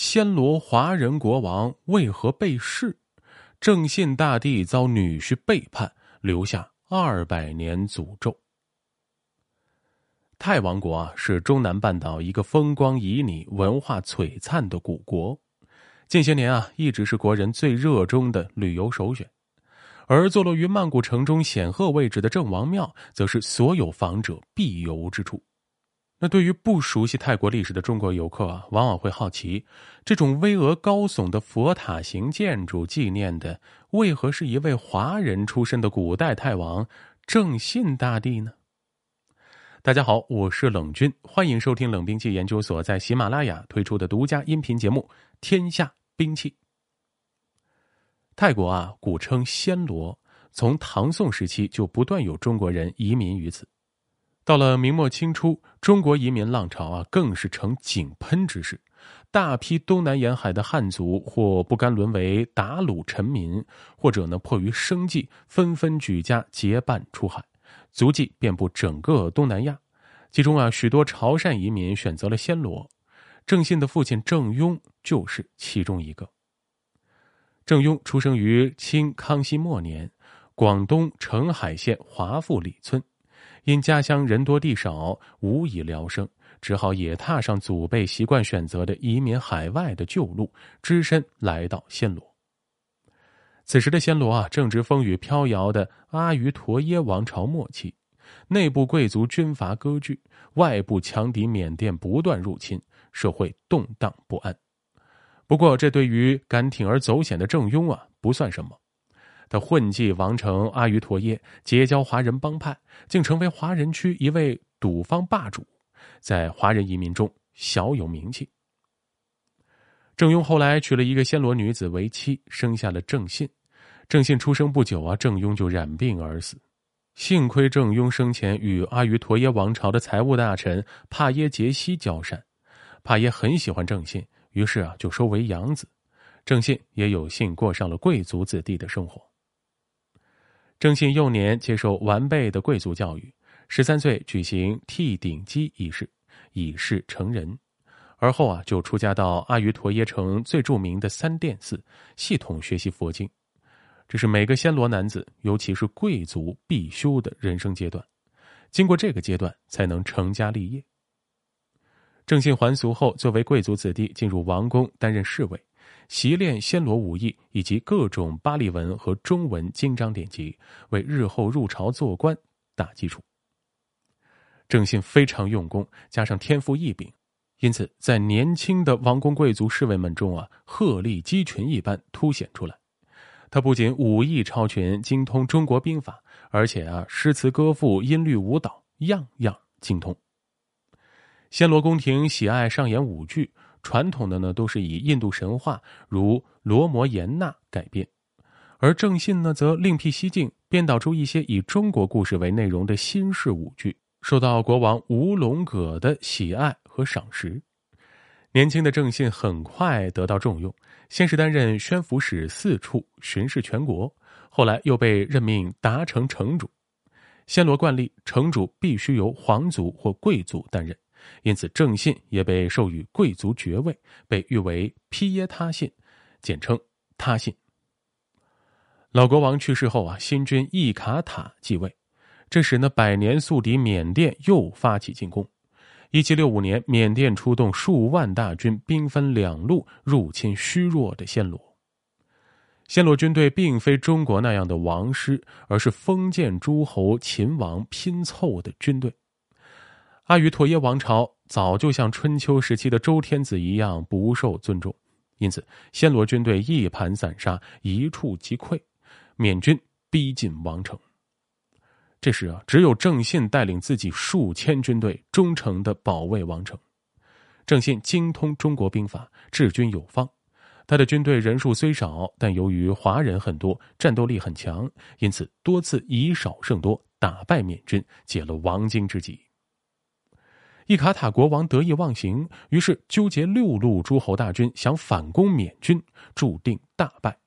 暹罗华人国王为何被弑？正信大帝遭女婿背叛，留下二百年诅咒。泰王国啊，是中南半岛一个风光旖旎、文化璀璨的古国，近些年啊，一直是国人最热衷的旅游首选。而坐落于曼谷城中显赫位置的郑王庙，则是所有访者必游之处。那对于不熟悉泰国历史的中国游客啊，往往会好奇，这种巍峨高耸的佛塔型建筑纪念的，为何是一位华人出身的古代泰王正信大帝呢？大家好，我是冷军，欢迎收听冷兵器研究所在喜马拉雅推出的独家音频节目《天下兵器》。泰国啊，古称暹罗，从唐宋时期就不断有中国人移民于此。到了明末清初，中国移民浪潮啊，更是呈井喷之势。大批东南沿海的汉族，或不甘沦为打虏臣民，或者呢迫于生计，纷纷举家结伴出海，足迹遍布整个东南亚。其中啊，许多潮汕移民选择了暹罗。郑信的父亲郑雍就是其中一个。郑雍出生于清康熙末年，广东澄海县华富里村。因家乡人多地少，无以聊生，只好也踏上祖辈习惯选择的移民海外的旧路，只身来到暹罗。此时的暹罗啊，正值风雨飘摇的阿瑜陀耶王朝末期，内部贵族军阀割据，外部强敌缅甸不断入侵，社会动荡不安。不过，这对于敢铤而走险的郑雍啊，不算什么。他混迹王城阿瑜陀耶，结交华人帮派，竟成为华人区一位赌方霸主，在华人移民中小有名气。郑雍后来娶了一个暹罗女子为妻，生下了郑信。郑信出生不久啊，郑雍就染病而死。幸亏郑雍生前与阿瑜陀耶王朝的财务大臣帕耶杰西交善，帕耶很喜欢郑信，于是啊就收为养子。郑信也有幸过上了贵族子弟的生活。郑信幼年接受完备的贵族教育，十三岁举行剃顶基仪式，以示成人。而后啊，就出家到阿瑜陀耶城最著名的三殿寺，系统学习佛经。这是每个暹罗男子，尤其是贵族必修的人生阶段。经过这个阶段，才能成家立业。郑信还俗后，作为贵族子弟，进入王宫担任侍卫。习练暹罗武艺以及各种巴利文和中文经章典籍，为日后入朝做官打基础。郑信非常用功，加上天赋异禀，因此在年轻的王公贵族侍卫们中啊，鹤立鸡群一般凸显出来。他不仅武艺超群，精通中国兵法，而且啊，诗词歌赋、音律舞蹈，样样精通。暹罗宫廷喜爱上演舞剧。传统的呢，都是以印度神话如罗摩衍那改编，而郑信呢，则另辟蹊径，编导出一些以中国故事为内容的新式舞剧，受到国王吴龙葛的喜爱和赏识。年轻的郑信很快得到重用，先是担任宣抚使四处巡视全国，后来又被任命达城城主。暹罗惯例，城主必须由皇族或贵族担任。因此，郑信也被授予贵族爵位，被誉为披耶他信，简称他信。老国王去世后啊，新君易卡塔继位。这时呢，百年宿敌缅甸又发起进攻。一七六五年，缅甸出动数万大军，兵分两路入侵虚弱的暹罗。暹罗军队并非中国那样的王师，而是封建诸侯秦王拼凑的军队。阿瑜陀耶王朝早就像春秋时期的周天子一样不受尊重，因此暹罗军队一盘散沙，一触即溃，缅军逼近王城。这时啊，只有郑信带领自己数千军队忠诚的保卫王城。郑信精通中国兵法，治军有方。他的军队人数虽少，但由于华人很多，战斗力很强，因此多次以少胜多，打败缅军，解了王京之急。伊卡塔国王得意忘形，于是纠结六路诸侯大军，想反攻缅军，注定大败。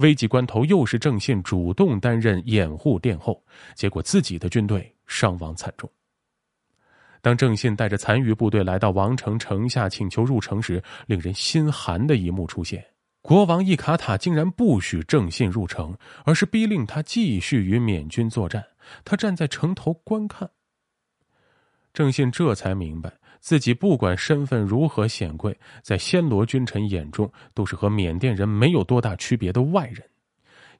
危急关头，又是郑信主动担任掩护殿后，结果自己的军队伤亡惨重。当郑信带着残余部队来到王城城下请求入城时，令人心寒的一幕出现：国王伊卡塔竟然不许郑信入城，而是逼令他继续与缅军作战。他站在城头观看。郑信这才明白，自己不管身份如何显贵，在暹罗君臣眼中都是和缅甸人没有多大区别的外人。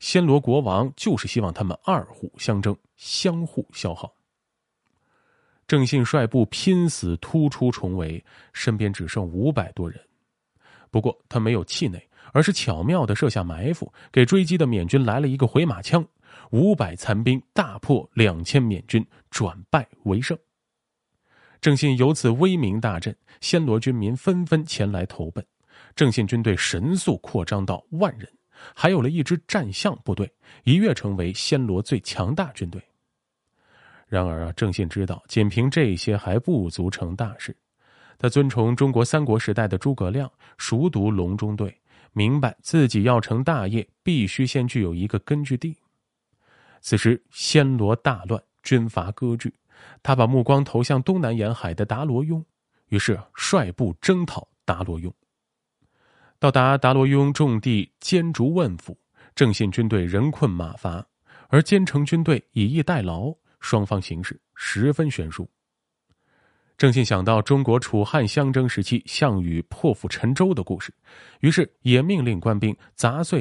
暹罗国王就是希望他们二虎相争，相互消耗。郑信率部拼死突出重围，身边只剩五百多人。不过他没有气馁，而是巧妙的设下埋伏，给追击的缅军来了一个回马枪，五百残兵大破两千缅军，转败为胜。郑信由此威名大振，暹罗军民纷纷前来投奔。郑信军队神速扩张到万人，还有了一支战象部队，一跃成为暹罗最强大军队。然而啊，郑信知道，仅凭这些还不足成大事。他尊崇中国三国时代的诸葛亮，熟读隆中对，明白自己要成大业，必须先具有一个根据地。此时暹罗大乱，军阀割据。他把目光投向东南沿海的达罗雍，于是率部征讨达罗雍。到达达罗雍重地坚竹问府，郑信军队人困马乏，而坚城军队以逸待劳，双方形势十分悬殊。郑信想到中国楚汉相争时期项羽破釜沉舟的故事，于是也命令官兵砸碎。